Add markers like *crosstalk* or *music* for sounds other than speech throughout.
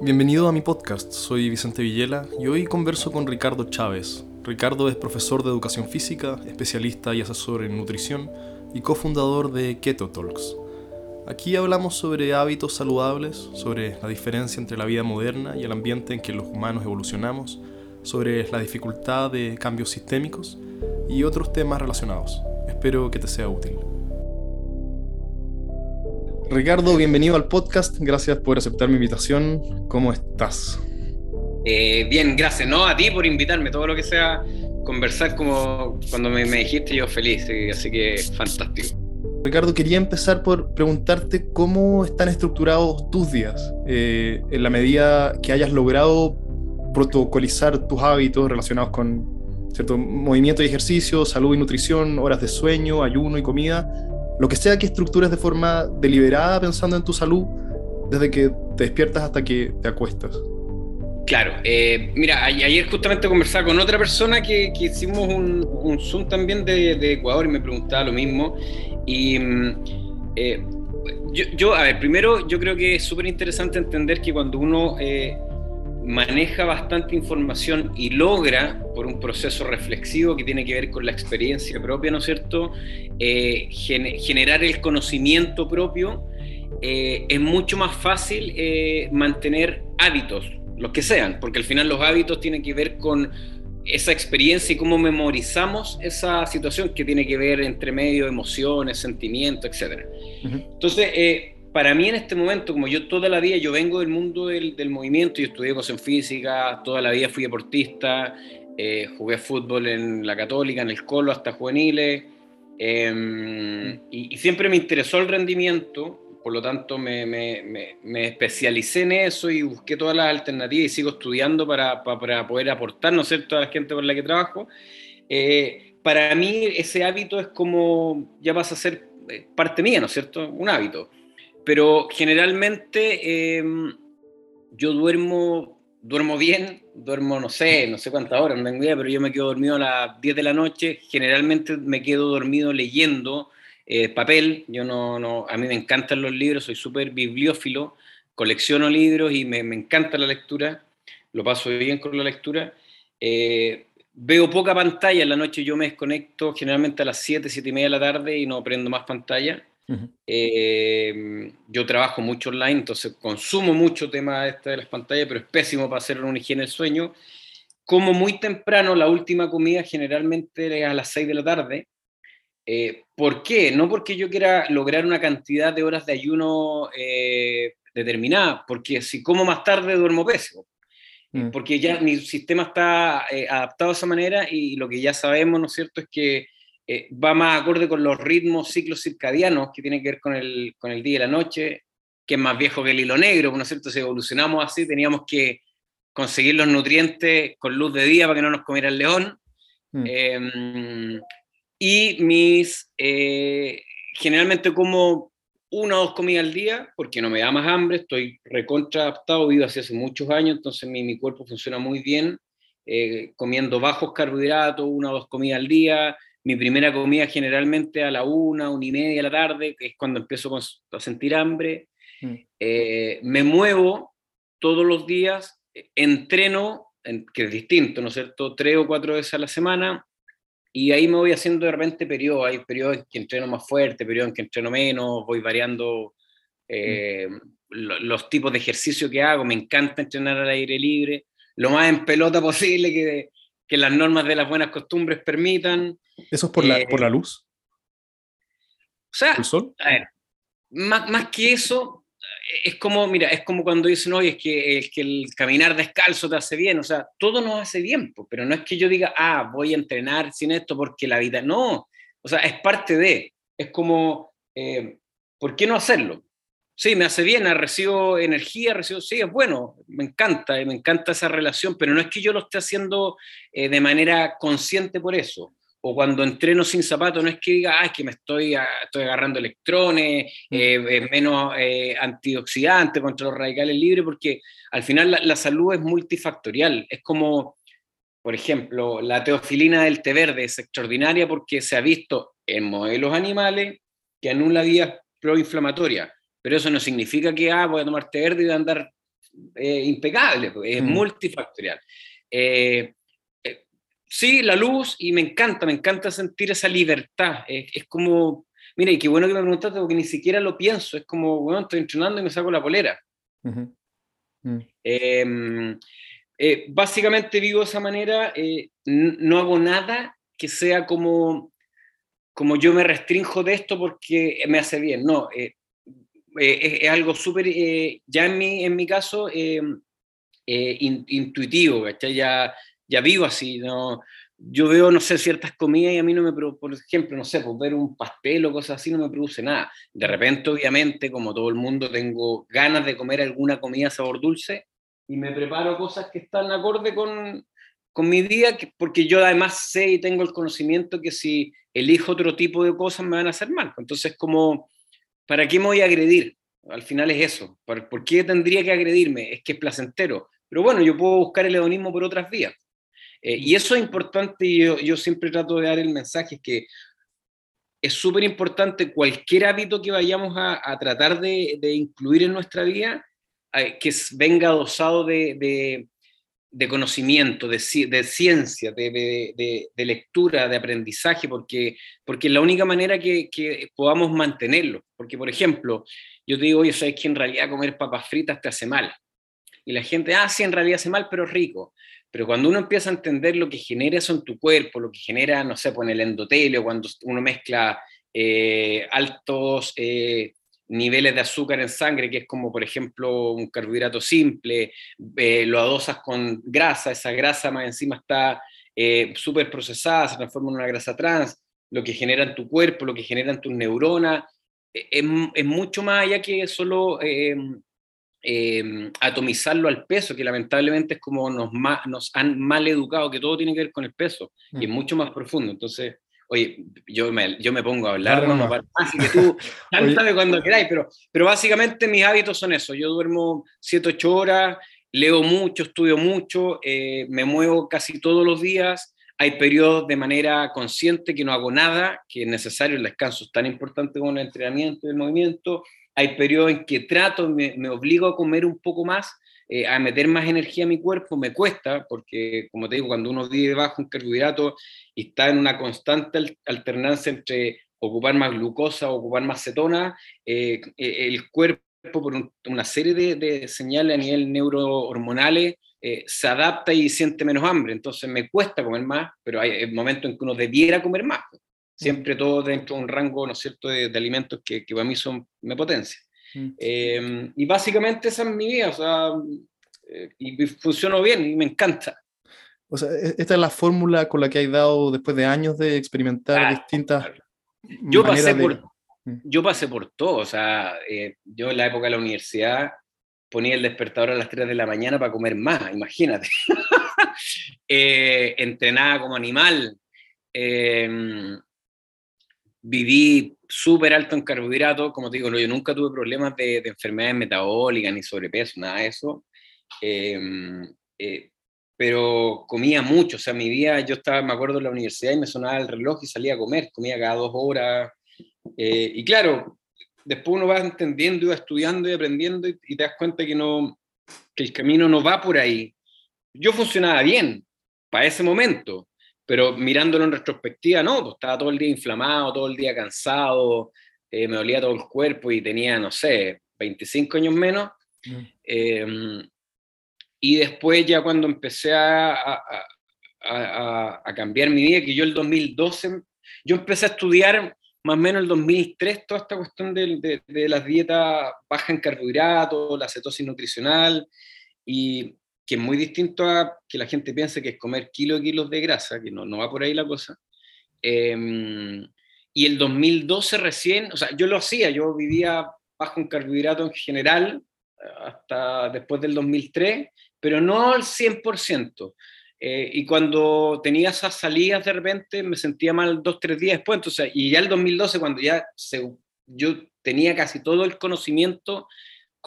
Bienvenido a mi podcast, soy Vicente Villela y hoy converso con Ricardo Chávez. Ricardo es profesor de educación física, especialista y asesor en nutrición y cofundador de Keto Talks. Aquí hablamos sobre hábitos saludables, sobre la diferencia entre la vida moderna y el ambiente en que los humanos evolucionamos, sobre la dificultad de cambios sistémicos y otros temas relacionados. Espero que te sea útil. Ricardo, bienvenido al podcast. Gracias por aceptar mi invitación. ¿Cómo estás? Eh, bien, gracias. No, a ti por invitarme. Todo lo que sea conversar como cuando me, dijiste, yo feliz. Así que fantástico. Ricardo, quería empezar por preguntarte cómo están estructurados tus días, eh, en la medida que hayas logrado protocolizar tus hábitos relacionados con cierto movimiento y ejercicio, salud y nutrición, horas de sueño, ayuno y comida lo que sea que estructures de forma deliberada pensando en tu salud desde que te despiertas hasta que te acuestas. Claro, eh, mira, ayer justamente conversaba con otra persona que, hicimos un, Zoom también de, Ecuador y me preguntaba lo mismo. Y mm, eh, yo, a ver, primero yo creo que es súper interesante entender que cuando uno eh, maneja bastante información y logra, por un proceso reflexivo que tiene que ver con la experiencia propia, ¿no es cierto?, eh, generar el conocimiento propio, eh, es mucho más fácil eh, mantener hábitos, los que sean, porque al final los hábitos tienen que ver con esa experiencia y cómo memorizamos esa situación que tiene que ver entre medio, emociones, sentimientos, etc. Entonces, para mí en este momento, como yo toda la vida, yo vengo del mundo del, movimiento, yo estudié cosas en física, toda la vida fui deportista, eh, jugué fútbol en la católica, en el colo, hasta juveniles, em, y, siempre me interesó el rendimiento, por lo tanto me, me, especialicé en eso y busqué todas las alternativas y sigo estudiando para, para, poder aportar, ¿no es cierto?, a la gente con la que trabajo. Eh, para mí ese hábito es como, ya pasa a ser eh, parte mía, ¿no es cierto?, un hábito pero generalmente em, yo duermo, duermo bien, duermo no sé, no sé cuántas horas, no tengo idea, pero yo me quedo dormido a las 10 de la noche, generalmente me quedo dormido leyendo eh, papel, yo no, no, a mí me encantan los libros, soy súper bibliófilo, colecciono libros y me, me, encanta la lectura, lo paso bien con la lectura. Eh, veo poca pantalla, en la noche yo me desconecto generalmente a las 7, 7 y media de la tarde y no prendo más pantalla. Eh, yo trabajo mucho online, entonces consumo mucho tema este de las pantallas, pero es pésimo para hacer una higiene del sueño. Como muy temprano, la última comida generalmente es a las 6 de la tarde. Eh, ¿Por qué? No porque yo quiera lograr una cantidad de horas de ayuno eh, determinada, porque si como más tarde duermo pésimo. Mm. Porque ya mi sistema está adaptado a esa manera y lo que ya sabemos, ¿no es cierto?, es que eh, va más acorde con los ritmos ciclos circadianos que tienen que ver con el, con el día y la noche, que es más viejo que el hilo negro, ¿no es cierto? Si evolucionamos así, teníamos que conseguir los nutrientes con luz de día para que no nos comiera el león. Mm. Em, y mis, eh, generalmente como una o dos comidas al día, porque no me da más hambre, estoy recontra adaptado, vivo así hace muchos años, entonces mi, mi cuerpo funciona muy bien, eh, comiendo bajos carbohidratos, una o dos comidas al día, mi primera comida generalmente a la una, una y media de la tarde, que es cuando empiezo a sentir hambre. Mm. Eh, me muevo todos los días, entreno, que es distinto, ¿no es cierto? Tres o cuatro veces a la semana, y ahí me voy haciendo de repente periodos. Hay periodos en que entreno más fuerte, periodos en que entreno menos, voy variando eh, mm. los tipos de ejercicio que hago. Me encanta entrenar al aire libre, lo más en pelota *laughs* posible, que, que las normas de las buenas costumbres permitan. ¿Eso es por, la, por la eh, luz? O sea, A ver, más, más, que eso, es como, mira, es como cuando dicen, oye, es que, es que el caminar descalzo te hace bien, o sea, todo nos hace bien, pero no es que yo diga, ah, voy a entrenar sin esto porque la vida, no, o sea, es parte de, es como, eh, ¿por qué no hacerlo? Sí, me hace bien, recibo energía, recibo, sí, es bueno, me encanta, me encanta esa relación, pero no es que yo lo esté haciendo eh, de manera consciente por eso o cuando entreno sin zapatos, no es que diga, ah, es que me estoy, estoy agarrando electrones, mm. eh, menos eh, antioxidante contra los radicales libres, porque al final la, salud es multifactorial. Es como, por ejemplo, la teofilina del té verde es extraordinaria porque se ha visto en modelos animales que anula vías proinflamatorias, pero eso no significa que, ah, voy a tomar té verde y voy a andar impecable, pues, es mm. multifactorial. sí, la luz, y me encanta, me encanta sentir esa libertad. es como, mira, y qué bueno que me preguntaste porque ni siquiera lo pienso, es como, bueno, estoy entrenando y me saco la polera. Mm. Em, eh, básicamente vivo de esa manera, eh, no hago nada que sea como, como yo me restrinjo de esto porque me hace bien, no, eh, es, algo súper, ya en mi, en mi caso, em, intuitivo, Ya, ya vivo así, no, yo veo, no sé, ciertas comidas y a mí no me, por ejemplo, no sé, pues ver un pastel o cosas así no me produce nada. De repente, obviamente, como todo el mundo, tengo ganas de comer alguna comida sabor dulce y me preparo cosas que están acorde con, con mi día, porque yo además sé y tengo el conocimiento que si elijo otro tipo de cosas me van a hacer mal. Entonces, como, ¿para qué me voy a agredir? Al final es eso. ¿Por, ¿Por qué tendría que agredirme? Es que es placentero. Pero bueno, yo puedo buscar el hedonismo por otras vías. Eh, y eso es importante y yo, siempre trato de dar el mensaje que es súper importante cualquier hábito que vayamos a, tratar de, incluir en nuestra vida, eh, que venga dosado de, conocimiento, de, ciencia, de, lectura, de aprendizaje, porque, porque es la única manera que, podamos mantenerlo. Porque, por ejemplo, yo te digo, oye, sabes que en realidad comer papas fritas te hace mal. Y la gente, ah, sí, en realidad hace mal, pero rico. Pero cuando uno empieza a entender lo que genera eso en tu cuerpo, lo que genera, no sé, pues en el endotelio, cuando uno mezcla eh, altos eh, niveles de azúcar en sangre, que es como, por ejemplo, un carbohidrato simple, eh, lo adosas con grasa, esa grasa más encima está súper procesada, se transforma en una grasa trans, lo que genera en tu cuerpo, lo que genera en tus neuronas, es, es, mucho más allá que solo eh, atomizarlo al peso, que lamentablemente es como nos, nos han mal educado, que todo tiene que ver con el peso, y es mm. mucho más profundo. Entonces, oye, yo me, yo me pongo a hablar, no, así que tú *laughs* cántame cuando queráis, pero, pero básicamente mis hábitos son eso, yo duermo 7, 8 horas, leo mucho, estudio mucho, eh, me muevo casi todos los días, hay periodos de manera consciente que no hago nada, que es necesario, el descanso es tan importante como el entrenamiento y el movimiento, hay periodos en que trato, me, me obligo a comer un poco más, eh, a meter más energía a mi cuerpo, me cuesta, porque como te digo, cuando uno vive bajo un carbohidrato y está en una constante alternancia entre ocupar más glucosa o ocupar más cetona, eh, eh, el cuerpo por una serie de, señales a nivel neurohormonales se adapta y siente menos hambre, entonces me cuesta comer más, pero hay momentos en que uno debiera comer más siempre todo dentro de un rango, ¿no es cierto?, de, alimentos que, que, para mí son, me potencia. Mm. Eh, y básicamente esa es mi vida, o sea, eh, y funcionó bien y me encanta. O sea, e, esta es la fórmula con la que hay dado después de años de experimentar distintas... Yo pasé, por, mm. yo pasé por todo, o sea, eh, yo en la época de la universidad ponía el despertador a las 3 de la mañana para comer más, imagínate. *laughs* entrenaba como animal viví súper alto en carbohidratos, como te digo, yo nunca tuve problemas de, enfermedades metabólicas ni sobrepeso, nada de eso. Em, eh, pero comía mucho, o sea, mi día, yo estaba, me acuerdo, en la universidad y me sonaba el reloj y salía a comer, comía cada dos horas. Eh, y claro, después uno va entendiendo y va estudiando y aprendiendo y, te das cuenta que, no, que el camino no va por ahí. Yo funcionaba bien para ese momento, pero mirándolo en retrospectiva, no, pues estaba todo el día inflamado, todo el día cansado, eh, me dolía todo el cuerpo y tenía, no sé, 25 años menos. Mm. Em, y después ya cuando empecé a, a, a, cambiar mi vida, que yo el 2012, yo empecé a estudiar más o menos el 2003 toda esta cuestión de, de, de las dietas bajas en carbohidratos, la cetosis nutricional, y, que es muy distinto a que la gente piense que es comer kilos y kilos de grasa, que no, no va por ahí la cosa. Em, y el 2012 recién, o sea, yo lo hacía, yo vivía bajo un carbohidrato en general hasta después del 2003, pero no al 100%. Eh, y cuando tenía esas salidas de repente me sentía mal dos, tres días después. Entonces, y ya el 2012, cuando ya yo tenía casi todo el conocimiento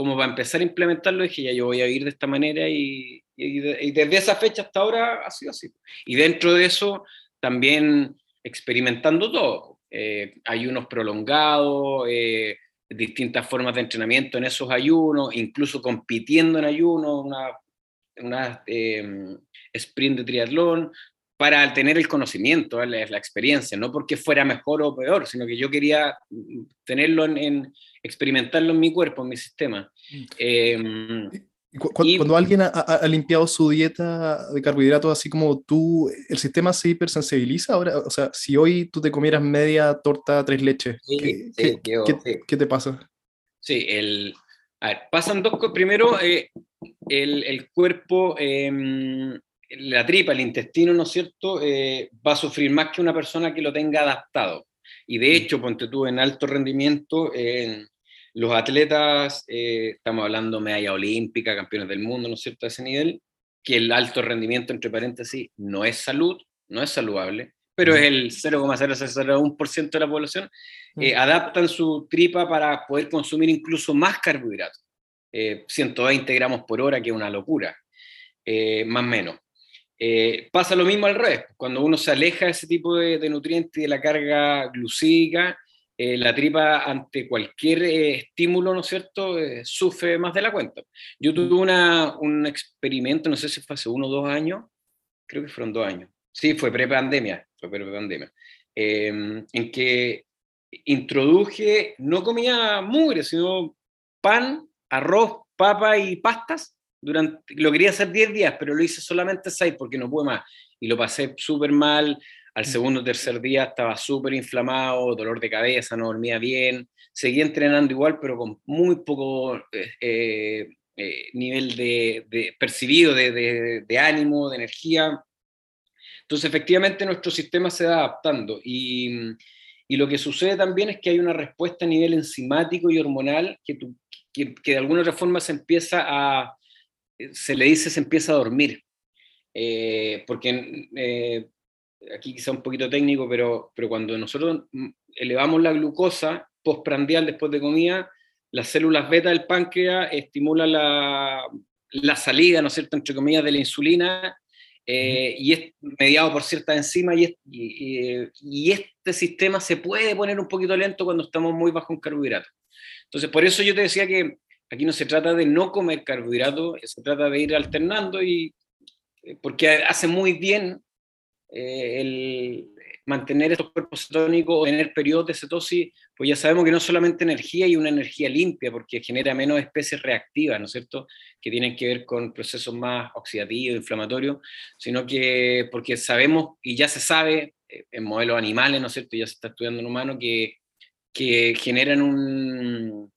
como para empezar a implementarlo, dije, ya yo voy a ir de esta manera y, desde esa fecha hasta ahora ha sido así. Y dentro de eso, también experimentando todo. Eh, hay unos prolongados, eh, distintas formas de entrenamiento en esos ayunos, incluso compitiendo en ayuno, una, una em, sprint de triatlón, para tener el conocimiento, la, la, experiencia, no porque fuera mejor o peor, sino que yo quería tenerlo en, experimentarlo en mi cuerpo, en mi sistema. Eh, cuando, alguien ha, limpiado su dieta de carbohidratos, así como tú, ¿el sistema se hipersensibiliza ahora? O sea, si hoy tú te comieras media torta tres leches, ¿qué, ¿qué, te pasa? Sí, el, a ver, pasan dos cosas. Primero, eh, el, el, cuerpo, eh, la tripa, el intestino, ¿no es cierto?, eh, va a sufrir más que una persona que lo tenga adaptado. Y de mm. hecho, ponte tú en alto rendimiento, los atletas, eh, estamos hablando medalla olímpica, campeones del mundo, ¿no es cierto?, a ese nivel, que el alto rendimiento, entre paréntesis, no es salud, no es saludable, pero es el 0,001% de la población, eh, adaptan su tripa para poder consumir incluso más carbohidratos. 120 eh, gramos por hora, que es una locura, más o menos. Pasa lo mismo al revés, cuando uno se aleja de ese tipo de, de nutrientes y de la carga glucídica, eh, la tripa ante cualquier eh, estímulo, ¿no es cierto?, eh, sufre más de la cuenta. Yo tuve una, un experimento, no sé si fue hace uno o dos años, creo que fueron dos años. Sí, fue pre-pandemia, fue pre-pandemia, em, en que introduje, no comía mugre, sino pan, arroz, papa y pastas. Durante, lo quería hacer 10 días, pero lo hice solamente 6 porque no pude más. Y lo pasé súper mal, al segundo o tercer día estaba súper inflamado, dolor de cabeza, no dormía bien. Seguía entrenando igual, pero con muy poco eh, eh, eh, nivel de, percibido de, de, ánimo, de energía. Entonces, efectivamente, nuestro sistema se va adaptando. Y, y, lo que sucede también es que hay una respuesta a nivel enzimático y hormonal que, que, que de alguna otra forma se empieza a, se le dice, se empieza a dormir. porque aquí quizá un poquito técnico, pero, pero cuando nosotros elevamos la glucosa postprandial después de comida, las células beta del páncreas estimulan la, la salida, ¿no es cierto?, entre comillas, de la insulina, eh, y es mediado por ciertas enzimas, y, y, y, este sistema se puede poner un poquito lento cuando estamos muy bajo en carbohidratos. Entonces, por eso yo te decía que aquí no se trata de no comer carbohidratos, se trata de ir alternando, y eh, porque hace muy bien eh, el mantener estos cuerpos cetónicos o tener periodos de cetosis, pues ya sabemos que no solamente energía y una energía limpia, porque genera menos especies reactivas, ¿no es cierto?, que tienen que ver con procesos más oxidativos, inflamatorios, sino que porque sabemos y ya se sabe eh, en modelos animales, ¿no es cierto?, ya se está estudiando en humanos, que, que generan un,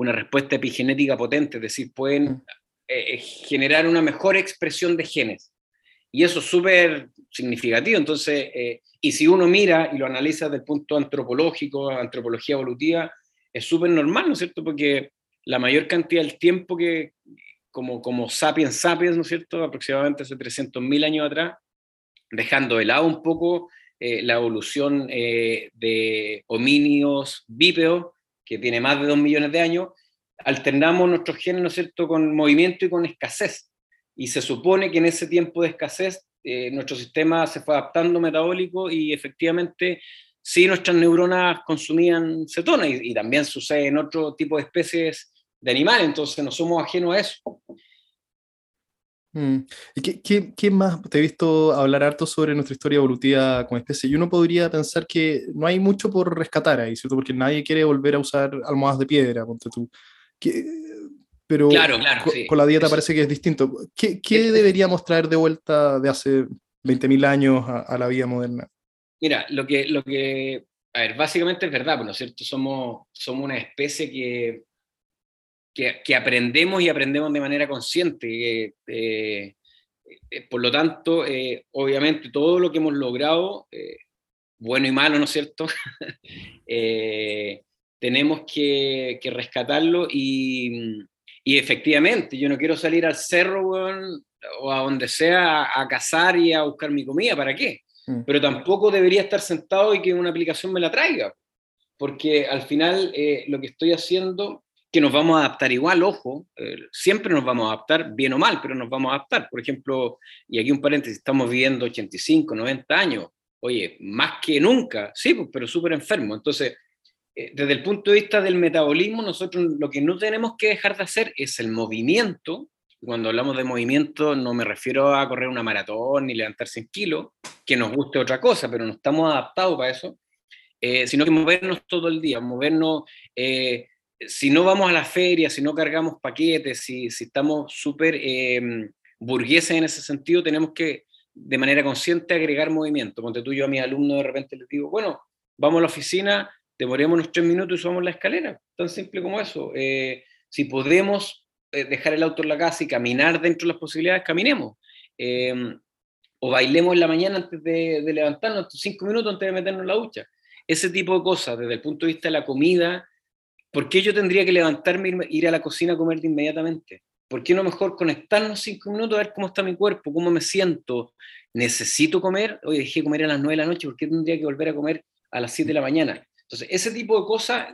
una respuesta epigenética potente, es decir, pueden mm. eh, generar una mejor expresión de genes. Y eso es súper significativo. Entonces, eh, y si uno mira y lo analiza desde el punto antropológico, antropología evolutiva, es súper normal, ¿no es cierto? Porque la mayor cantidad del tiempo que, como, como sapiens sapiens, ¿no es cierto? Aproximadamente hace 300.000 años atrás, dejando de lado un poco eh, la evolución eh, de homínidos bípedos, que tiene más de 2 millones de años, alternamos nuestros genes, ¿no es cierto?, con movimiento y con escasez. Y se supone que en ese tiempo de escasez eh, nuestro sistema se fue adaptando metabólico y efectivamente sí nuestras neuronas consumían cetona y, también sucede en otro tipo de especies de animales, entonces no somos ajenos a eso. Mm. ¿Y qué, qué, más? Te he visto hablar harto sobre nuestra historia evolutiva como especie y uno podría pensar que no hay mucho por rescatar ahí, ¿cierto? Porque nadie quiere volver a usar almohadas de piedra, ponte tú. ¿Qué, pero con, la dieta parece que es distinto. ¿Qué, qué deberíamos traer de vuelta de hace 20.000 años a, la vida moderna? Mira, lo que, lo que, a ver, básicamente es verdad, ¿no es cierto? Somos, somos una especie que, que, aprendemos y aprendemos de manera consciente. Eh, eh, por lo tanto, eh, obviamente todo lo que hemos logrado, bueno y malo, ¿no es cierto? *laughs* tenemos que, que rescatarlo y, y efectivamente, yo no quiero salir al cerro o a donde sea a, cazar y a buscar mi comida, ¿para qué? Mm. Pero tampoco debería estar sentado y que una aplicación me la traiga, porque al final eh, lo que estoy haciendo, que nos vamos a adaptar igual, ojo, eh, siempre nos vamos a adaptar, bien o mal, pero nos vamos a adaptar. Por ejemplo, y aquí un paréntesis, estamos viviendo 85, 90 años, oye, más que nunca, sí, pues, pero súper enfermo. Entonces, eh, desde el punto de vista del metabolismo, nosotros lo que no tenemos que dejar de hacer es el movimiento. Cuando hablamos de movimiento no me refiero a correr una maratón ni levantar 100 kilos, que nos guste otra cosa, pero no estamos adaptados para eso, eh, sino que movernos todo el día, movernos, eh, si no vamos a la feria, si no cargamos paquetes, si, si estamos súper burgueses en ese sentido, tenemos que de manera consciente agregar movimiento. Ponte tú yo a mis alumnos de repente les digo, bueno, vamos a la oficina, demorémonos tres minutos y subamos la escalera. Tan simple como eso. Eh, si podemos eh, dejar el auto en la casa y caminar dentro de las posibilidades, caminemos. Eh, o bailemos en la mañana antes de, levantarnos, cinco minutos antes de meternos en la ducha. Ese tipo de cosas, desde el punto de vista de la comida, ¿por qué yo tendría que levantarme e ir a la cocina a comer de inmediatamente? ¿Por qué no mejor conectarnos cinco minutos a ver cómo está mi cuerpo, cómo me siento? ¿Necesito comer? Oye, dejé de comer a las nueve de la noche, ¿por qué tendría que volver a comer a las siete de la mañana? Entonces, ese tipo de cosas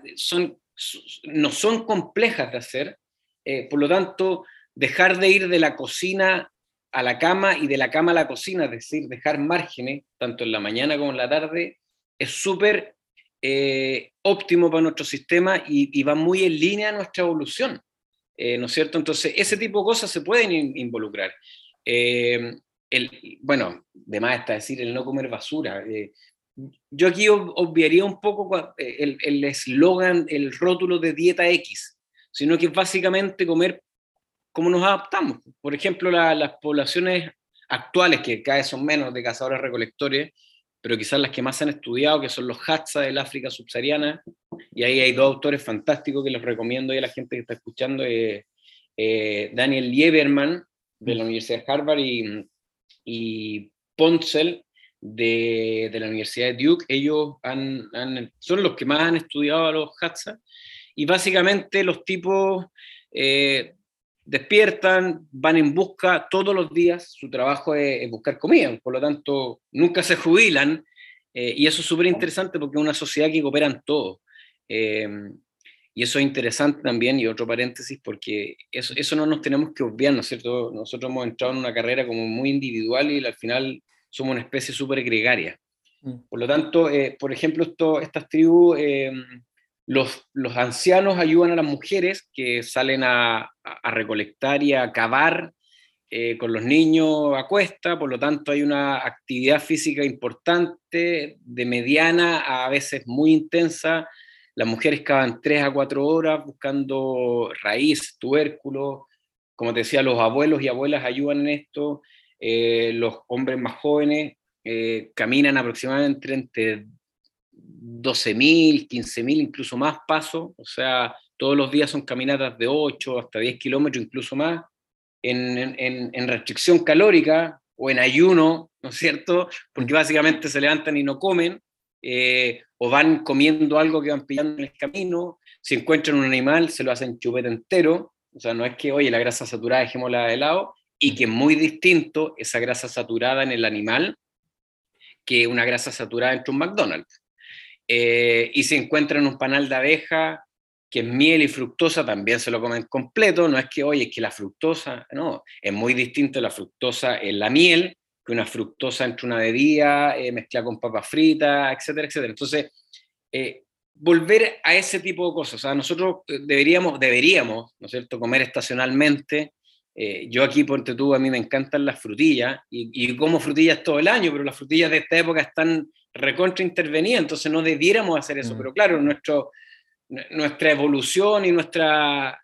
no son complejas de hacer, eh, por lo tanto, dejar de ir de la cocina a la cama y de la cama a la cocina, es decir, dejar márgenes, tanto en la mañana como en la tarde, es súper eh, óptimo para nuestro sistema y, va muy en línea a nuestra evolución, eh, ¿no es cierto? Entonces, ese tipo de cosas se pueden involucrar. el, bueno, de más está decir el no comer basura yo aquí obviaría un poco eh, el eslogan, el, rótulo de dieta X, sino que básicamente comer como nos adaptamos. Por ejemplo, las poblaciones actuales, que cada vez son menos de cazadores recolectores, pero quizás las que más han estudiado, que son los Hadza del África subsahariana, y ahí hay dos autores fantásticos que les recomiendo a la gente que está escuchando, eh, eh, Daniel Lieberman, de la Universidad de Harvard, y, y Poncel, de, la Universidad de Duke, ellos son los que más han estudiado a los Hadza, y básicamente los tipos eh, despiertan, van en busca todos los días, su trabajo es, buscar comida, por lo tanto nunca se jubilan, eh, y eso es súper interesante porque es una sociedad que cooperan todos. Eh, y eso es interesante también, y otro paréntesis, porque eso, eso no nos tenemos que obviar, ¿no es cierto? Nosotros hemos entrado en una carrera como muy individual y al final somos una especie súper gregaria. Mm. Por lo tanto, eh, por ejemplo, esto, estas tribus, eh, los, los, ancianos ayudan a las mujeres que salen a, recolectar y a cavar eh, con los niños a cuesta, por lo tanto hay una actividad física importante, de mediana a, a veces muy intensa. Las mujeres cavan tres a cuatro horas buscando raíz, tubérculo. Como te decía, los abuelos y abuelas ayudan en esto. Eh, los hombres más jóvenes eh, caminan aproximadamente entre 12.000, 15.000, incluso más pasos, o sea, todos los días son caminatas de 8 hasta 10 kilómetros, incluso más, en, restricción calórica o en ayuno, ¿no es cierto? Porque básicamente se levantan y no comen, eh, o van comiendo algo que van pillando en el camino, si encuentran un animal se lo hacen chupete entero, o sea, no es que, oye, la grasa saturada dejémosla de lado, y que es muy distinto esa grasa saturada en el animal que una grasa saturada entre un McDonald's. Eh, y se encuentra en un panal de abeja, que es miel y fructosa, también se lo comen completo, no es que, oye, es que la fructosa, no, es muy distinto la fructosa en la miel que una fructosa entre una bebida eh, mezclada con papas fritas, etcétera, etcétera. Entonces, eh, volver a ese tipo de cosas, o sea, nosotros deberíamos, deberíamos, ¿no es cierto?, comer estacionalmente, eh, yo aquí, ponte tú, a mí me encantan las frutillas y, como frutillas todo el año, pero las frutillas de esta época están recontra intervenidas, entonces no debiéramos hacer eso. Mm. Pero claro, nuestro, nuestra evolución y nuestro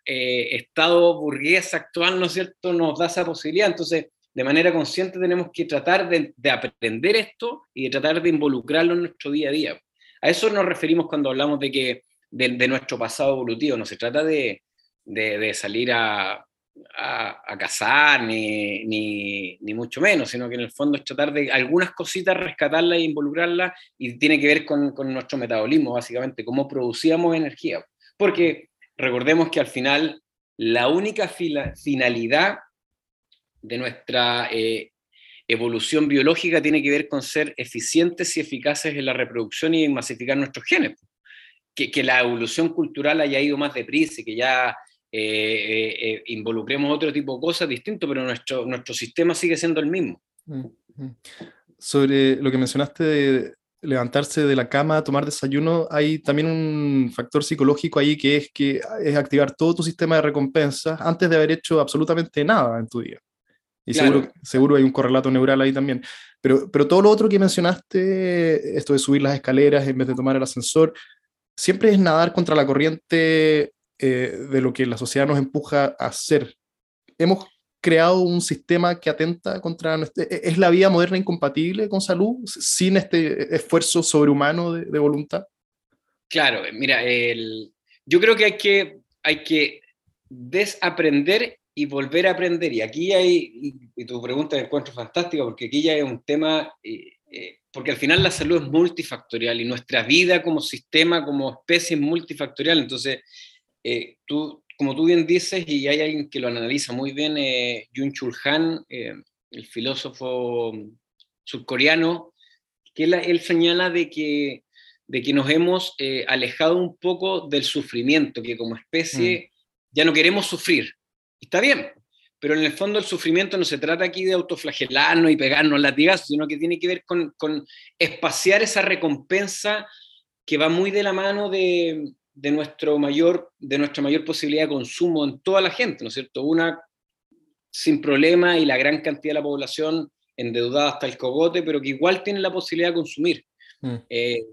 eh, estado burgués actual, ¿no es cierto?, nos da esa posibilidad. Entonces, de manera consciente tenemos que tratar de, aprender esto y de tratar de involucrarlo en nuestro día a día. A eso nos referimos cuando hablamos de que de, nuestro pasado evolutivo. No se trata de, de salir a, a, cazar, ni, ni, mucho menos, sino que en el fondo es tratar de algunas cositas rescatarlas e involucrarlas y tiene que ver con, con nuestro metabolismo, básicamente, cómo producíamos energía. Porque recordemos que al final la única finalidad de nuestra eh, evolución biológica tiene que ver con ser eficientes y eficaces en la reproducción y en masificar nuestros genes. Que, que la evolución cultural haya ido más deprisa y que ya eh, eh, involucremos otro tipo de cosas distinto, pero nuestro, nuestro sistema sigue siendo el mismo. Mm, mm. Sobre lo que mencionaste levantarse de la cama, tomar desayuno, hay también un factor psicológico ahí que es que es activar todo tu sistema de recompensas antes de haber hecho absolutamente nada en tu día. Y seguro, seguro hay un correlato neural ahí también. Pero, pero todo lo otro que mencionaste, esto de subir las escaleras en vez de tomar el ascensor, siempre es nadar contra la corriente eh, de lo que la sociedad nos empuja a hacer. Hemos creado un sistema que atenta contra... Nuestra, e-, ¿Es la vida moderna incompatible con salud sin este esfuerzo sobrehumano de, voluntad? Claro, mira, el, yo creo que hay, que hay que desaprender y volver a aprender. Y aquí hay, y, tu pregunta me encuentro fantástica, porque aquí ya es un tema, eh, eh, porque al final la salud es multifactorial y nuestra vida como sistema, como especie es multifactorial. Entonces, eh, tú, como tú bien dices, y hay alguien que lo analiza muy bien, eh, Jun Chul Han, eh, el filósofo surcoreano, que él, señala de que, de que nos hemos eh, alejado un poco del sufrimiento, que como especie mm. ya no queremos sufrir. Está bien, pero en el fondo el sufrimiento no se trata aquí de autoflagelarnos y pegarnos latigazos, sino que tiene que ver con, con espaciar esa recompensa que va muy de la mano de, de, nuestro mayor, de nuestra mayor posibilidad de consumo en toda la gente, ¿no es cierto? Una sin problema y la gran cantidad de la población endeudada hasta el cogote, pero que igual tiene la posibilidad de consumir. Mm. Eh,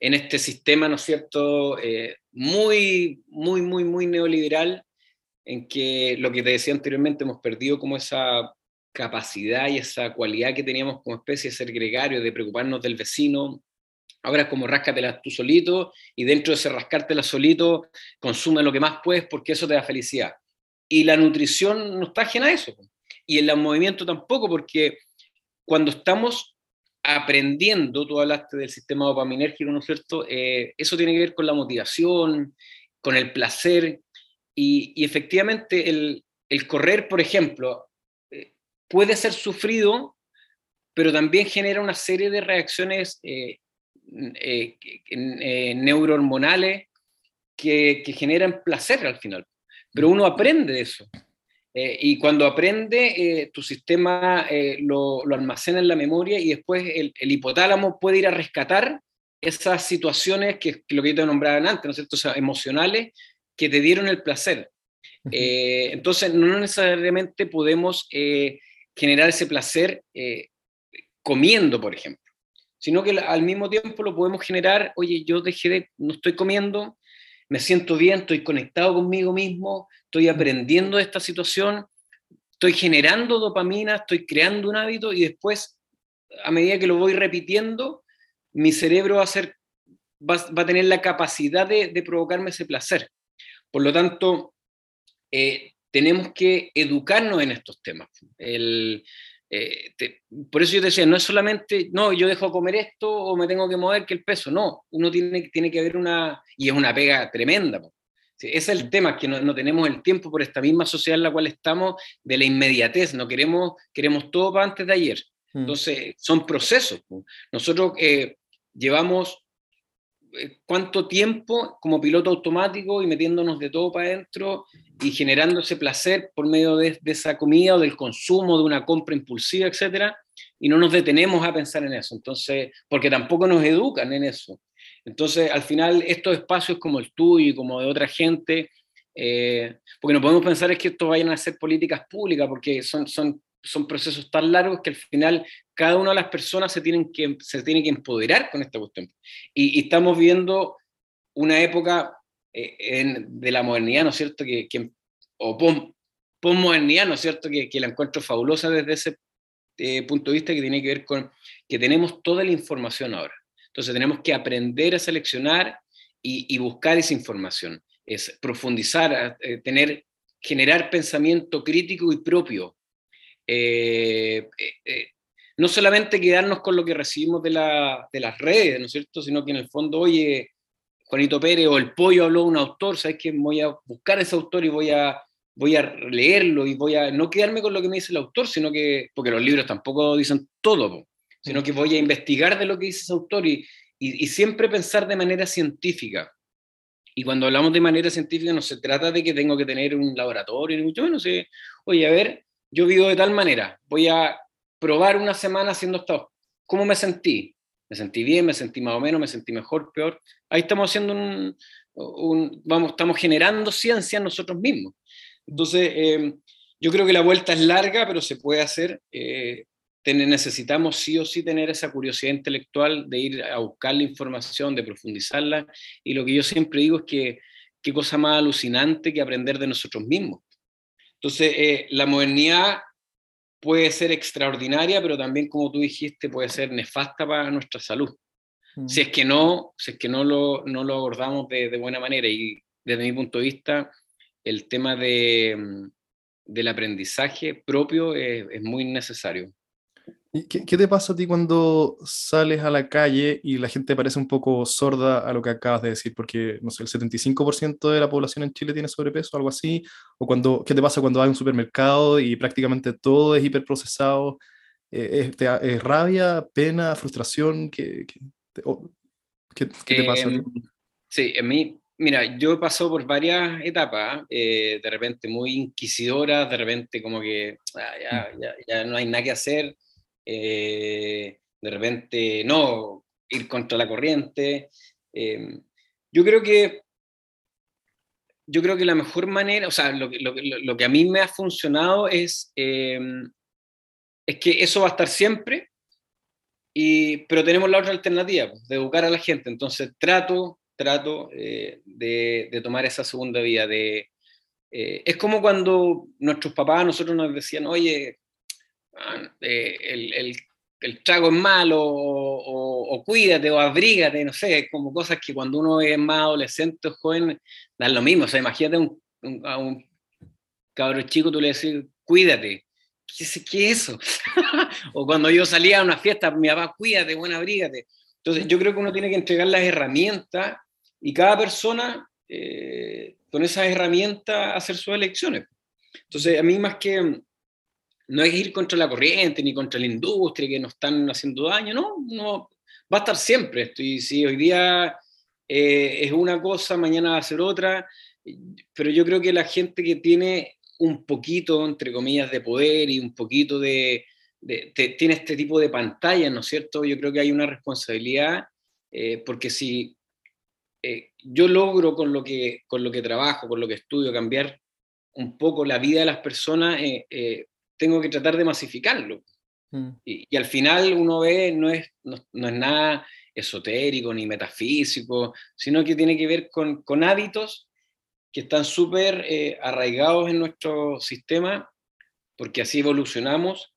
en este sistema, ¿no es cierto?, eh, muy, muy, muy, muy neoliberal, en que lo que te decía anteriormente, hemos perdido como esa capacidad y esa cualidad que teníamos como especie de ser gregario, de preocuparnos del vecino, Ahora es como ráscatela tú solito y dentro de ese rascártela solito, consume lo que más puedes porque eso te da felicidad. Y la nutrición no está ajena a eso. Y el movimiento tampoco, porque cuando estamos aprendiendo, tú hablaste del sistema dopaminérgico, ¿no es cierto? Eh, eso tiene que ver con la motivación, con el placer. Y, efectivamente el, correr, por ejemplo, eh, puede ser sufrido, pero también genera una serie de reacciones eh, eh, eh, neurohormonales que, generan placer al final. Pero uno aprende de eso. Eh, y cuando aprende, tu sistema lo, almacena en la memoria y después el, hipotálamo puede ir a rescatar esas situaciones que, lo que yo te nombraba antes, ¿no es cierto? emocionales que te dieron el placer. entonces, no necesariamente podemos generar ese placer comiendo, por ejemplo sino que al mismo tiempo lo podemos generar, oye, yo dejé de, no estoy comiendo, me siento bien, estoy conectado conmigo mismo, estoy aprendiendo de esta situación, estoy generando dopamina, estoy creando un hábito y después, a medida que lo voy repitiendo, mi cerebro va a, ser, va, a tener la capacidad de, de, provocarme ese placer. Por lo tanto, eh, tenemos que educarnos en estos temas. El, eh, por eso yo te decía, no es solamente, no, yo dejo comer esto o me tengo que mover que el peso, no, uno tiene, tiene que haber una, y es una pega tremenda. ese es el tema, que no, tenemos el tiempo por esta misma sociedad en la cual estamos, de la inmediatez, no queremos, queremos todo para antes de ayer. Mm. Entonces, son procesos. Nosotros eh, llevamos cuánto tiempo como piloto automático y metiéndonos de todo para adentro y generando ese placer por medio de, esa comida o del consumo, de una compra impulsiva, etcétera, y no nos detenemos a pensar en eso. Entonces, porque tampoco nos educan en eso. Entonces, al final, estos espacios como el tuyo y como de otra gente, eh, porque no podemos pensar es que esto vayan a ser políticas públicas, porque son, son son procesos tan largos que al final cada una de las personas se tienen que, se tiene que empoderar con esta cuestión. Y, estamos viendo una época eh, en, de la modernidad, ¿no es cierto? Que, que o postmodernidad, ¿no es cierto? Que, que, la encuentro fabulosa desde ese eh, punto de vista que tiene que ver con que tenemos toda la información ahora. Entonces tenemos que aprender a seleccionar y, y buscar esa información, es profundizar, eh, tener, generar pensamiento crítico y propio eh, eh, eh, no solamente quedarnos con lo que recibimos de, las redes, ¿no es cierto? Sino que en el fondo, oye, Juanito Pérez o El Pollo habló de un autor, ¿sabes qué? Voy a buscar ese autor y voy a, voy a leerlo y voy a no quedarme con lo que me dice el autor, sino que, porque los libros tampoco dicen todo, sino que voy a investigar de lo que dice ese autor y, y, siempre pensar de manera científica. Y cuando hablamos de manera científica no se trata de que tengo que tener un laboratorio, ni mucho menos. Oye, a ver, yo vivo de tal manera, voy a probar una semana haciendo esto. ¿Cómo me sentí? me sentí bien, me sentí más o menos, me sentí mejor, peor. Ahí estamos haciendo un, vamos, estamos generando ciencia nosotros mismos. Entonces, eh, yo creo que la vuelta es larga, pero se puede hacer. Eh, necesitamos sí o sí tener esa curiosidad intelectual de ir a buscar la información, de profundizarla. Y lo que yo siempre digo es que qué cosa más alucinante que aprender de nosotros mismos. Entonces, eh, la modernidad puede ser extraordinaria, pero también, como tú dijiste, puede ser nefasta para nuestra salud. Mm. Si es que no, si es que no lo, no lo abordamos de, de, buena manera. Y desde mi punto de vista, el tema de, mm, del aprendizaje propio es, es muy necesario. ¿Qué, ¿Qué, te pasa a ti cuando sales a la calle y la gente parece un poco sorda a lo que acabas de decir? Porque, no sé, el 75% de la población en Chile tiene sobrepeso, algo así. ¿O cuando, qué te pasa cuando vas a un supermercado y prácticamente todo es hiperprocesado? Eh, ¿Es, ¿Es, rabia, pena, frustración? ¿Qué, qué, qué, te pasa a ti? Em, sí, en mí, mira, yo he pasado por varias etapas, eh, de repente muy inquisidoras, de repente como que ah, ya, mm. ya, ya no hay nada que hacer eh, de repente no, ir contra la corriente. Eh, yo creo que yo creo que la mejor manera, o sea, lo, lo, lo que a mí me ha funcionado es, eh, es que eso va a estar siempre, y, pero tenemos la otra alternativa, pues, de educar a la gente. Entonces trato, trato de, de, tomar esa segunda vía. De, es como cuando nuestros papás, nosotros nos decían, oye, eh, el, el, trago es malo, o, cuídate, o abrígate, no sé, como cosas que cuando uno es más adolescente o joven, dan lo mismo. O sea, imagínate un, a un cabrón chico, tú le decís, cuídate. ¿Qué es, eso? *laughs* o cuando yo salía a una fiesta, mi papá, cuídate, bueno, abrígate. Entonces, yo creo que uno tiene que entregar las herramientas y cada persona, eh, con esas herramientas, hacer sus elecciones. Entonces, a mí más que no es ir contra la corriente ni contra la industria que nos están haciendo daño, no, no va a estar siempre esto. Y si hoy día eh, es una cosa, mañana va a ser otra, pero yo creo que la gente que tiene un poquito, entre comillas, de poder y un poquito de, tiene este tipo de pantallas, ¿no es cierto? Yo creo que hay una responsabilidad, eh, porque si eh, yo logro con lo, que, con lo que trabajo, con lo que estudio, cambiar un poco la vida de las personas, tengo que tratar de masificarlo. Mm. Y, al final uno ve, no es, no, es nada esotérico ni metafísico, sino que tiene que ver con, con hábitos que están súper eh, arraigados en nuestro sistema, porque así evolucionamos,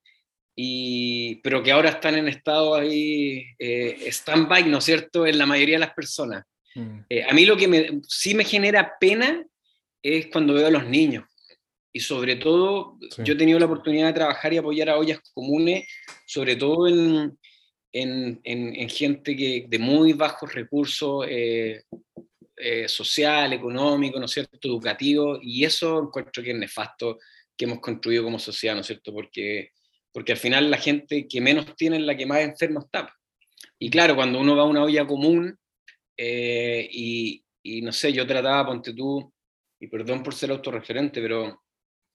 y, pero que ahora están en estado ahí eh, stand-by, ¿no es cierto?, en la mayoría de las personas. Mm. Eh, a mí lo que me, sí me genera pena es cuando veo a los niños, y sobre todo, yo he tenido la oportunidad de trabajar y apoyar a ollas comunes, sobre todo en, en, en, gente que, de muy bajos recursos eh, eh, social, económico, ¿no es cierto?, educativo, y eso encuentro que es nefasto que hemos construido como sociedad, ¿no es cierto?, porque, porque al final la gente que menos tiene es la que más enferma está. Y claro, cuando uno va a una olla común, eh, y, y no sé, yo trataba, ponte tú, y perdón por ser autorreferente, pero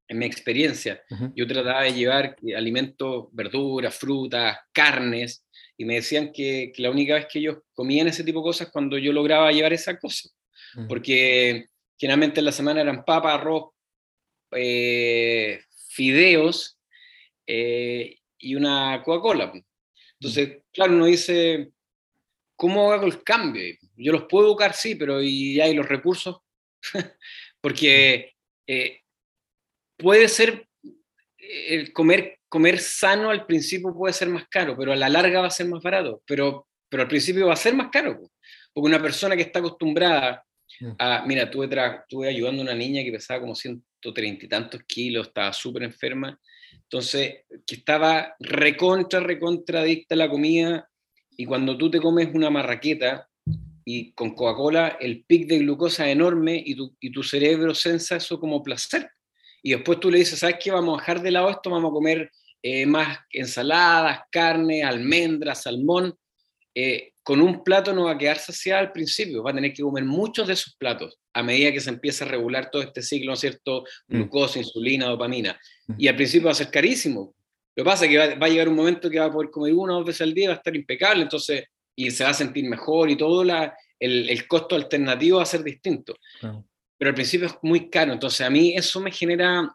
en mi experiencia. Yo trataba de llevar alimentos, verduras, frutas, carnes, y me decían que, la única vez que ellos comían ese tipo de cosas cuando yo lograba llevar esa cosa, porque generalmente en la semana eran papa, arroz, eh, fideos eh, y una Coca-Cola. Entonces, claro, uno dice, ¿cómo hago el cambio? Yo los puedo educar, sí, pero ¿y hay los recursos? *laughs* porque eh, puede ser, eh, el comer, comer sano al principio puede ser más caro, pero a la larga va a ser más barato, pero, pero al principio va a ser más caro, porque una persona que está acostumbrada mm. a, mira, estuve, estuve ayudando a una niña que pesaba como 130 y tantos kilos, estaba súper enferma, entonces, que estaba recontra, recontra adicta a la comida, y cuando tú te comes una marraqueta, y con Coca-Cola el pic de glucosa es enorme y tu, y tu cerebro sensa eso como placer y después tú le dices, ¿sabes qué? Vamos a dejar de lado esto, vamos a comer eh, más ensaladas, carne, almendras, salmón. Eh, con un plato no va a quedar saciado al principio, va a tener que comer muchos de esos platos a medida que se empieza a regular todo este ciclo, ¿no es cierto? Mm. Glucosa, insulina, dopamina. Mm. Y al principio va a ser carísimo. Lo que pasa es que va, a llegar un momento que va a poder comer una o dos veces al día, va a estar impecable. Entonces, y se va a sentir mejor y todo la, el, costo alternativo va a ser distinto. Pero al principio es muy caro, entonces a mí eso me genera,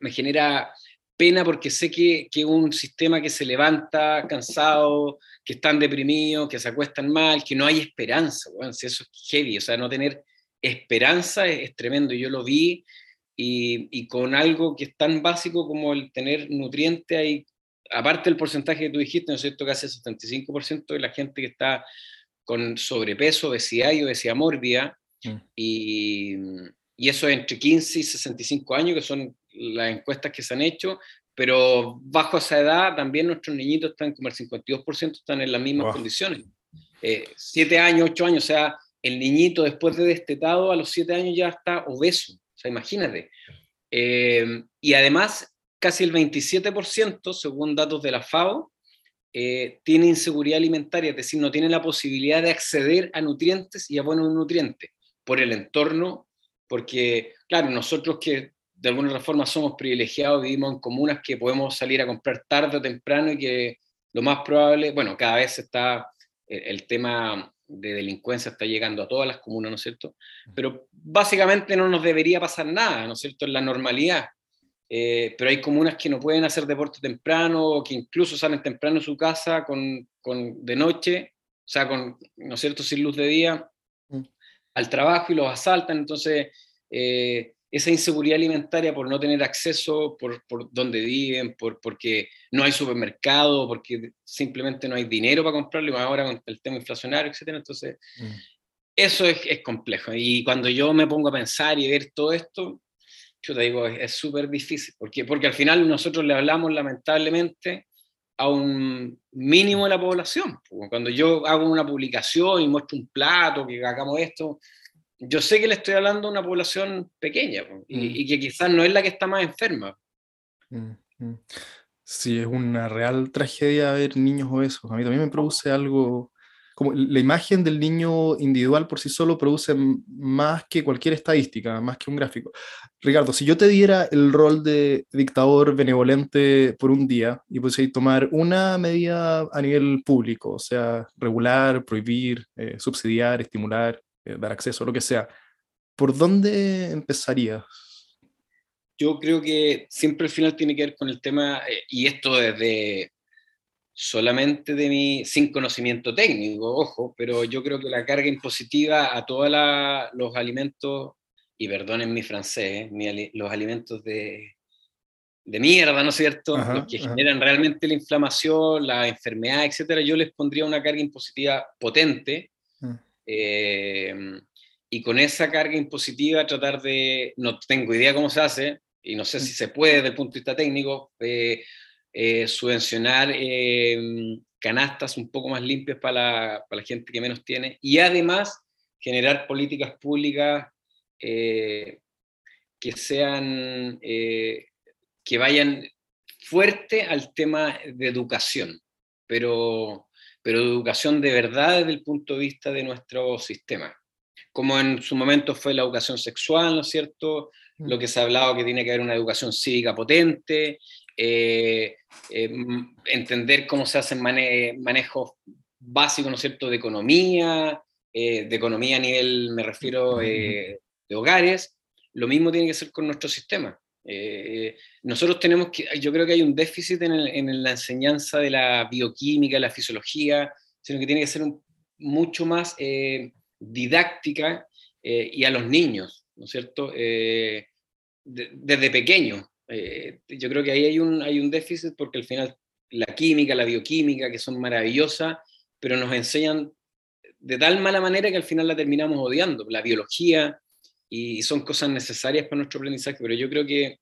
me genera pena porque sé que, que un sistema que se levanta cansado, que están deprimidos, que se acuestan mal, que no hay esperanza, bueno, si eso es heavy, o sea, no tener esperanza es, tremendo, yo lo vi y, y, con algo que es tan básico como el tener nutrientes, hay, aparte del porcentaje que tú dijiste, ¿no es cierto?, casi el 75% de la gente que está con sobrepeso, obesidad y obesidad mórbida, mm. y, y, eso entre 15 y 65 años, que son las encuestas que se han hecho, pero bajo esa edad también nuestros niñitos están como el 52% están en las mismas condiciones. Eh, siete años, ocho años, o sea, el niñito después de destetado a los siete años ya está obeso, o sea, imagínate. Eh, y además, casi el 27%, según datos de la FAO, eh, tiene inseguridad alimentaria, es decir, no tiene la posibilidad de acceder a nutrientes y a buenos nutrientes por el entorno, porque, claro, nosotros que de alguna forma somos privilegiados, vivimos en comunas que podemos salir a comprar tarde o temprano y que lo más probable, bueno, cada vez está el, el tema de delincuencia está llegando a todas las comunas, ¿no es cierto? Pero básicamente no nos debería pasar nada, ¿no es cierto? En la normalidad. Eh, pero hay comunas que no pueden hacer deporte temprano, o que incluso salen temprano de su casa con, con, de noche, o sea, con, ¿no es cierto?, sin luz de día, mm. Al trabajo y los asaltan. Entonces, eh, esa inseguridad alimentaria por no tener acceso por, por donde viven, por, porque no hay supermercado, porque simplemente no hay dinero para comprarlo, y ahora con el tema inflacionario, etc. Entonces, mm. eso es, es, complejo. Y cuando yo me pongo a pensar y ver todo esto, yo te digo, es súper difícil, porque, porque al final nosotros le hablamos lamentablemente a un mínimo de la población. Cuando yo hago una publicación y muestro un plato, que hagamos esto, yo sé que le estoy hablando a una población pequeña y, mm. que quizás no es la que está más enferma. Mm, mm. Sí, es una real tragedia ver niños obesos. A mí también me produce algo como la imagen del niño individual por sí solo produce más que cualquier estadística, más que un gráfico. Ricardo, si yo te diera el rol de dictador benevolente por un día y pudiese tomar una medida a nivel público, o sea, regular, prohibir, eh, subsidiar, estimular, eh, dar acceso, lo que sea, ¿por dónde empezarías? Yo creo que siempre al final tiene que ver con el tema, eh, y esto desde solamente de mi, sin conocimiento técnico, ojo, pero yo creo que la carga impositiva a todos los alimentos, y perdonen mi francés, eh, los alimentos de, de mierda, ¿no es cierto? los que generan realmente la inflamación, la enfermedad, etcétera, yo les pondría una carga impositiva potente. Eh, y con esa carga impositiva tratar de, no tengo idea cómo se hace, y no sé si mm. se puede desde el punto de vista técnico, eh, eh, subvencionar em, canastas un poco más limpias para la, gente que menos tiene y además generar políticas públicas eh, que sean, eh, que vayan fuerte al tema de educación, pero, pero educación de verdad desde el punto de vista de nuestro sistema. Como en su momento fue la educación sexual, ¿no es cierto? Lo mm. que se ha hablado que tiene que haber una educación cívica potente, eh, eh, entender cómo se hacen manejos básicos, ¿no es cierto?, de economía, eh, de economía a nivel, me refiero, de hogares, lo mismo tiene que ser con nuestro sistema. nosotros tenemos que, yo creo que hay un déficit en, la enseñanza de la bioquímica, la fisiología, sino que tiene que ser mucho más didáctica y a los niños, ¿no es cierto? desde pequeños. Eh, yo creo que ahí hay un, hay un déficit porque al final la química, la bioquímica, que son maravillosas, pero nos enseñan de tal mala manera que al final la terminamos odiando, la biología, y son cosas necesarias para nuestro aprendizaje, pero yo creo que,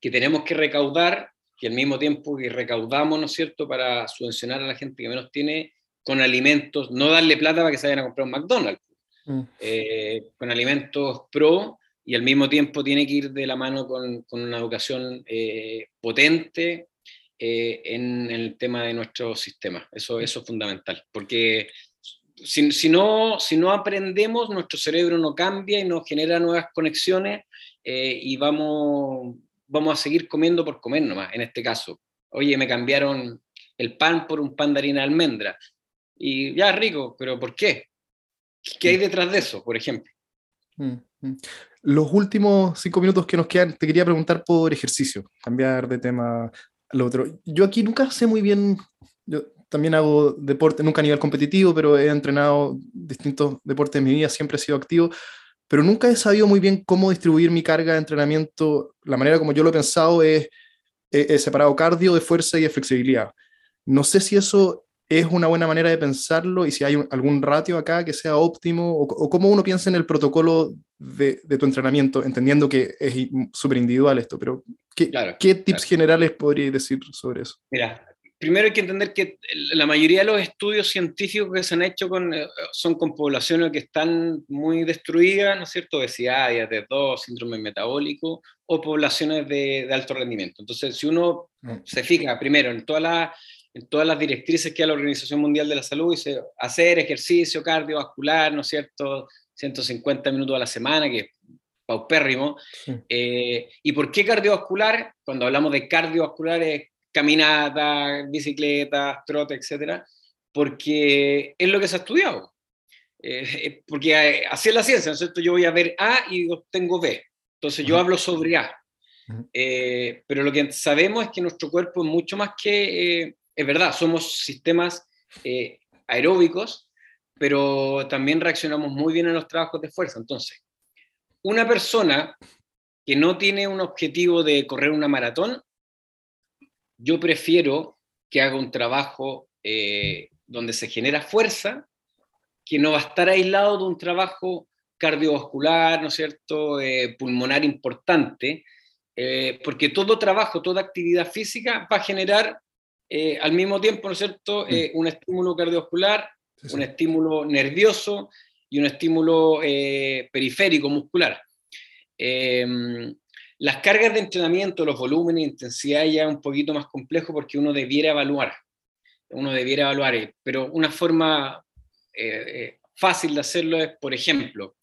que tenemos que recaudar, que al mismo tiempo que recaudamos, ¿no es cierto?, para subvencionar a la gente que menos tiene, con alimentos, no darle plata para que se vayan a comprar un McDonald's, mm. eh, con alimentos pro, y al mismo tiempo tiene que ir de la mano con, con una educación eh, potente eh, en, el tema de nuestro sistema. Eso, eso es fundamental, porque si, si, no, si no aprendemos, nuestro cerebro no cambia y no genera nuevas conexiones eh, y vamos, vamos a seguir comiendo por comer nomás, en este caso. Oye, me cambiaron el pan por un pan de harina de almendra. y ya rico, pero ¿por qué? ¿Qué hay mm. detrás de eso, por ejemplo? Los últimos cinco minutos que nos quedan, te quería preguntar por ejercicio, cambiar de tema al otro. Yo aquí nunca sé muy bien, yo también hago deporte, nunca a nivel competitivo, pero he entrenado distintos deportes en mi vida, siempre he sido activo, pero nunca he sabido muy bien cómo distribuir mi carga de entrenamiento. La manera como yo lo he pensado es, he, separado cardio de fuerza y de flexibilidad. No sé si eso es una buena manera de pensarlo y si hay algún ratio acá que sea óptimo o, cómo uno piensa en el protocolo de, tu entrenamiento, entendiendo que es súper individual esto, pero ¿qué, ¿qué tips generales podrías decir sobre eso? Mira, primero hay que entender que la mayoría de los estudios científicos que se han hecho con, eh, son con poblaciones que están muy destruidas, ¿no es cierto? Obesidad, diabetes 2, síndrome metabólico o poblaciones de, alto rendimiento. Entonces, si uno mm. se fija primero en, todas en todas las directrices que da la Organización Mundial de la Salud, dice hacer ejercicio cardiovascular, ¿no es cierto? 150 minutos a la semana, que es paupérrimo. Eh, ¿Y por qué cardiovascular? Cuando hablamos de cardiovascular es caminata, bicicleta, trote, etcétera, porque es lo que se ha estudiado. Eh, eh, porque así es la ciencia, ¿no es cierto? Yo voy a ver A y obtengo B. Entonces yo hablo sobre A. Eh, pero lo que sabemos es que nuestro cuerpo es mucho más que, es verdad, somos sistemas aeróbicos, pero también reaccionamos muy bien en los trabajos de fuerza. Entonces, una persona que no tiene un objetivo de correr una maratón, yo prefiero que haga un trabajo eh, donde se genera fuerza, que no va a estar aislado de un trabajo cardiovascular, ¿no es cierto?, eh, pulmonar importante, eh, porque todo trabajo, toda actividad física va a generar al mismo tiempo, ¿no es cierto?, mm. un estímulo cardiovascular, un estímulo nervioso y un estímulo periférico muscular. Las cargas de entrenamiento, los volúmenes, intensidad ya es un poquito más complejo porque uno debiera evaluar, uno debiera evaluar, eh, pero una forma eh, eh, fácil de hacerlo es, por ejemplo,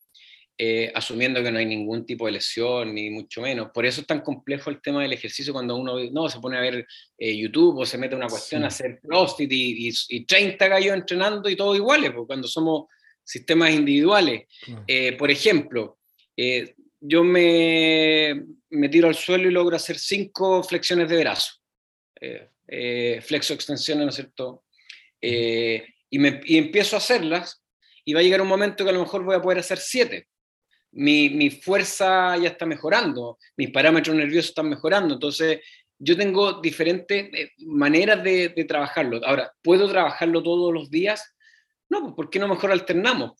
asumiendo que no hay ningún tipo de lesión, ni mucho menos. Por eso es tan complejo el tema del ejercicio cuando uno no, se pone a ver YouTube o se mete una cuestión a hacer CrossFit y, y, 30 gallos entrenando y todo iguales, porque cuando somos sistemas individuales. por ejemplo, yo me, me, tiro al suelo y logro hacer cinco flexiones de brazo, eh, eh, flexo extensiones, ¿no es cierto? Eh, y, me, y, empiezo a hacerlas y va a llegar un momento que a lo mejor voy a poder hacer siete. Mi, mi fuerza ya está mejorando, mis parámetros nerviosos están mejorando, entonces yo tengo diferentes maneras de, de trabajarlo. Ahora, ¿puedo trabajarlo todos los días? No, pues ¿por qué no mejor alternamos?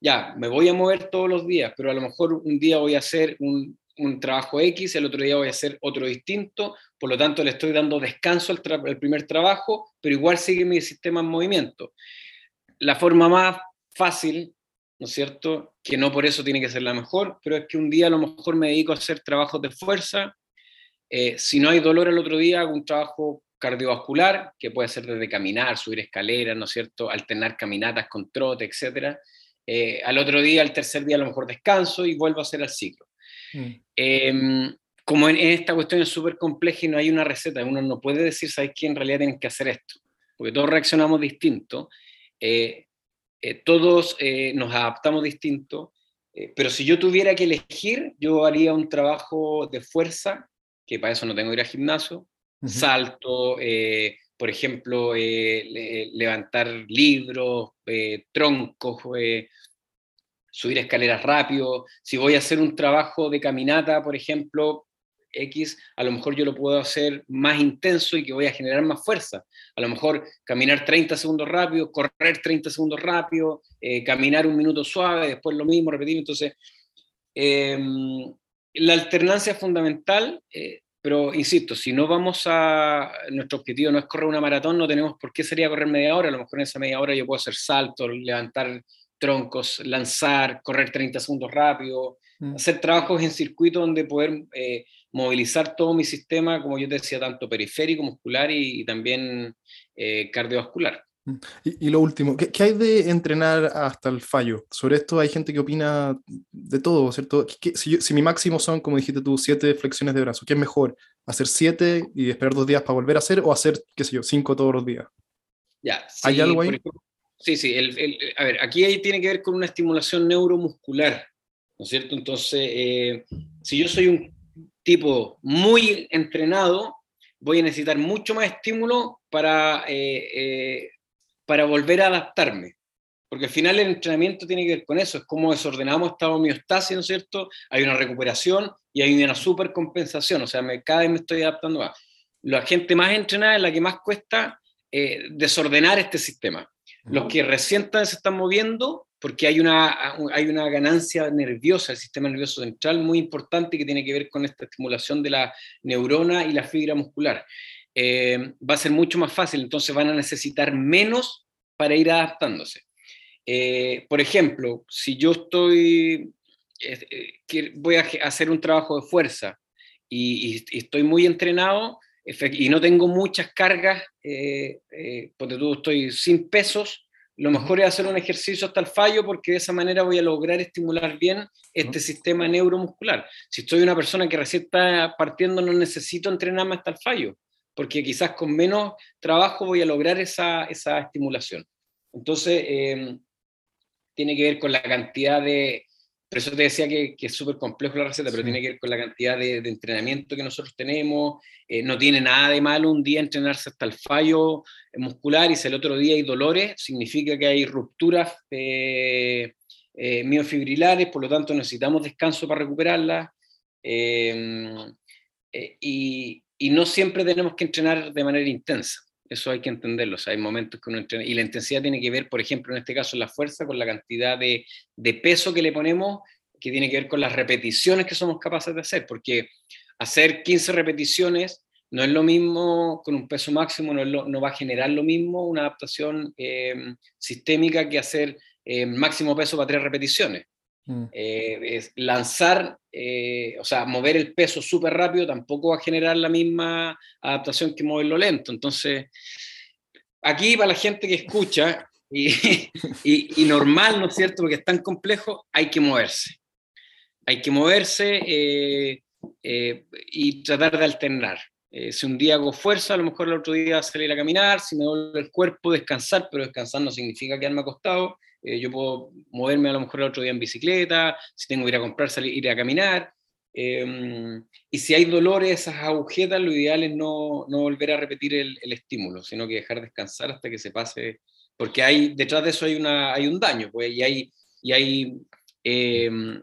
ya, me voy a mover todos los días, pero a lo mejor un día voy a hacer un, trabajo X, el otro día voy a hacer otro distinto, por lo tanto le estoy dando descanso al, primer trabajo, pero igual sigue mi sistema en movimiento. La forma más fácil, ¿no es cierto? Que no por eso tiene que ser la mejor, pero es que un día a lo mejor me dedico a hacer trabajos de fuerza, eh, si no hay dolor el otro día, hago un trabajo cardiovascular, que puede ser desde caminar, subir escaleras, ¿no es cierto? Alternar caminatas con trote, etcétera eh, al otro día, al tercer día, a lo mejor descanso y vuelvo a hacer el ciclo. Mm. Em, como en, esta cuestión es súper compleja y no hay una receta, uno no puede decir, ¿sabes qué? En realidad tienen que hacer esto, porque todos reaccionamos distinto, eh, eh, todos nos adaptamos distinto, pero si yo tuviera que elegir, yo haría un trabajo de fuerza, que para eso no tengo que ir al gimnasio, salto, por ejemplo, eh, levantar libros, eh, troncos, eh, subir escaleras rápido. Si voy a hacer un trabajo de caminata, por ejemplo, X, a lo mejor yo lo puedo hacer más intenso y que voy a generar más fuerza. A lo mejor caminar 30 segundos rápido, correr 30 segundos rápido, caminar un minuto suave, después lo mismo, repetir. Entonces, em, la alternancia es fundamental. Pero insisto, si no vamos a. Nuestro objetivo no es correr una maratón, no tenemos por qué sería correr media hora. A lo mejor en esa media hora yo puedo hacer saltos, levantar troncos, lanzar, correr 30 segundos rápido, mm. hacer trabajos en circuito donde poder eh, movilizar todo mi sistema, como yo te decía, tanto periférico, muscular y, también eh, cardiovascular. Y, lo último, ¿qué, hay de entrenar hasta el fallo? Sobre esto hay gente que opina de todo, ¿cierto? si, si, mi máximo son, como dijiste tú, siete flexiones de brazo, ¿qué es mejor? ¿Hacer siete y esperar dos días para volver a hacer o hacer, qué sé yo, cinco todos los días? Ya, ¿Hay algo ahí? sí, sí. a ver, aquí tiene que ver con una estimulación neuromuscular, ¿no es cierto? Entonces, eh, si yo soy un tipo muy entrenado, voy a necesitar mucho más estímulo para, eh, eh, para volver a adaptarme. Porque al final el entrenamiento tiene que ver con eso, es como desordenamos esta homeostasis, ¿no es cierto? Hay una recuperación y hay una supercompensación, o sea, me, cada vez me estoy adaptando más. La gente más entrenada es la que más cuesta eh, desordenar este sistema. Los que recién se están moviendo, porque hay una, hay una ganancia nerviosa, el sistema nervioso central, muy importante que tiene que ver con esta estimulación de la neurona y la fibra muscular. Eh, va a ser mucho más fácil, entonces van a necesitar menos para ir adaptándose. Eh, por ejemplo, si yo estoy, voy a hacer un trabajo de fuerza y estoy muy entrenado, y no tengo muchas cargas, eh, eh, porque tú estoy sin pesos, lo mejor es hacer un ejercicio hasta el fallo porque de esa manera voy a lograr estimular bien este sistema neuromuscular. Si estoy una persona que recién está partiendo, no necesito entrenarme hasta el fallo, porque quizás con menos trabajo voy a lograr esa, esa estimulación. Entonces, eh, tiene que ver con la cantidad de, por eso te decía que, es súper complejo la receta, pero tiene que ver con la cantidad de, entrenamiento que nosotros tenemos. Eh, no tiene nada de malo un día entrenarse hasta el fallo muscular y si el otro día hay dolores, significa que hay rupturas eh, miofibrilares, por lo tanto necesitamos descanso para recuperarlas. Eh, y, y no siempre tenemos que entrenar de manera intensa. Eso hay que entenderlo. O sea, hay momentos que uno entrena. Y la intensidad tiene que ver, por ejemplo, en este caso, la fuerza con la cantidad de, de, peso que le ponemos, que tiene que ver con las repeticiones que somos capaces de hacer. Porque hacer 15 repeticiones no es lo mismo con un peso máximo, no, no va a generar lo mismo una adaptación em, sistémica que hacer eh, máximo peso para tres repeticiones. Mm. Eh, es lanzar, eh, o sea, mover el peso súper rápido tampoco va a generar la misma adaptación que moverlo lento. Entonces, aquí para la gente que escucha, *laughs* y, y, normal, ¿no es cierto? Porque es tan complejo, hay que moverse. Hay que moverse eh, y tratar de alternar. si un día hago fuerza, a lo mejor el otro día salir a caminar, si me duele el cuerpo, descansar, pero descansar no significa quedarme acostado. Eh, yo puedo moverme a lo mejor el otro día en bicicleta, si tengo que ir a comprar, salir, ir a caminar. Em, y si hay dolores, esas agujetas, lo ideal es no, no volver a repetir el, el, estímulo, sino que dejar descansar hasta que se pase, porque hay, detrás de eso hay, una, hay un daño, pues, y hay, y hay em,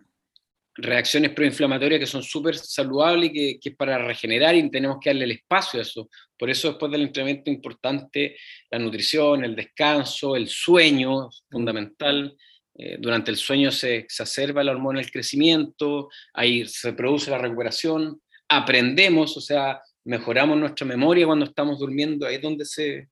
reacciones proinflamatorias que son súper saludables y que, que, es para regenerar y tenemos que darle el espacio a eso. Por eso después del entrenamiento es importante la nutrición, el descanso, el sueño, fundamental. Eh, durante el sueño se exacerba la hormona del crecimiento, ahí se produce la recuperación, aprendemos, o sea, mejoramos nuestra memoria cuando estamos durmiendo, ahí es donde se...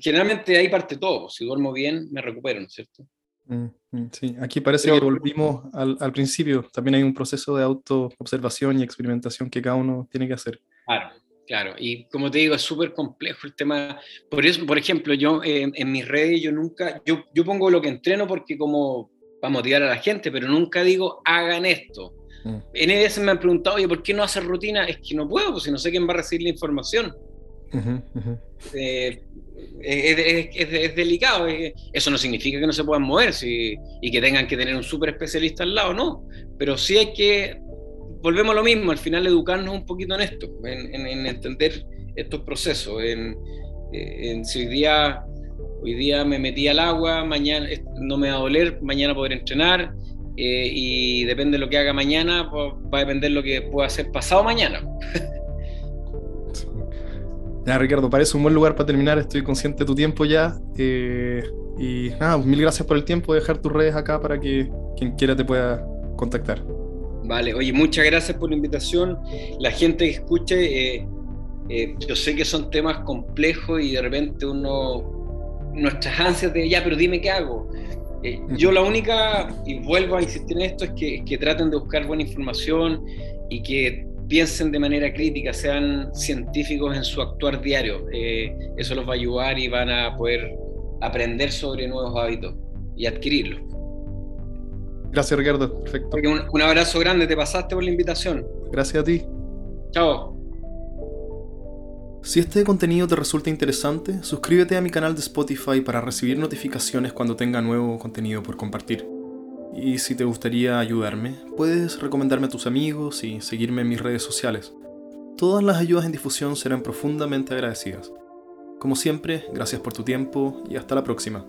Generalmente ahí parte todo, si duermo bien me recupero, ¿no es cierto? Mm, mm, sí, aquí parece que volvimos al, al, principio. También hay un proceso de auto-observación y experimentación que cada uno tiene que hacer. Claro, claro. Y como te digo, es súper complejo el tema. Por eso, por ejemplo, yo en mis redes, yo nunca, yo, yo pongo lo que entreno porque como para motivar a la gente, pero nunca digo hagan esto. Mm. En veces me han preguntado, oye, ¿por qué no hacer rutina? Es que no puedo, pues si no sé quién va a recibir la información. Eh, es, delicado. Eso no significa que no se puedan mover y que tengan que tener un súper especialista al lado, no. Pero sí hay que, volvemos a lo mismo, al final educarnos un poquito en esto, en, entender estos procesos. En, si hoy día, hoy día me metí al agua, mañana no me va a doler, mañana poder entrenar. Eh, y depende de lo que haga mañana, pues, va a depender de lo que pueda hacer pasado mañana. Ricardo, parece un buen lugar para terminar. Estoy consciente de tu tiempo ya. Eh, y nada, mil gracias por el tiempo de dejar tus redes acá para que quien quiera te pueda contactar. Vale, oye, muchas gracias por la invitación. La gente que escuche, eh, eh, yo sé que son temas complejos y de repente uno, nuestras ansias de, ya, pero dime qué hago. yo la única, y vuelvo a insistir en esto, es que, que traten de buscar buena información y que piensen de manera crítica, sean científicos en su actuar diario. Eh, eso los va a ayudar y van a poder aprender sobre nuevos hábitos y adquirirlos. Gracias, Ricardo. Perfecto. Un, un abrazo grande, te pasaste por la invitación. Gracias a ti. Chao. Si este contenido te resulta interesante, suscríbete a mi canal de Spotify para recibir notificaciones cuando tenga nuevo contenido por compartir. Y si te gustaría ayudarme, puedes recomendarme a tus amigos y seguirme en mis redes sociales. Todas las ayudas en difusión serán profundamente agradecidas. Como siempre, gracias por tu tiempo y hasta la próxima.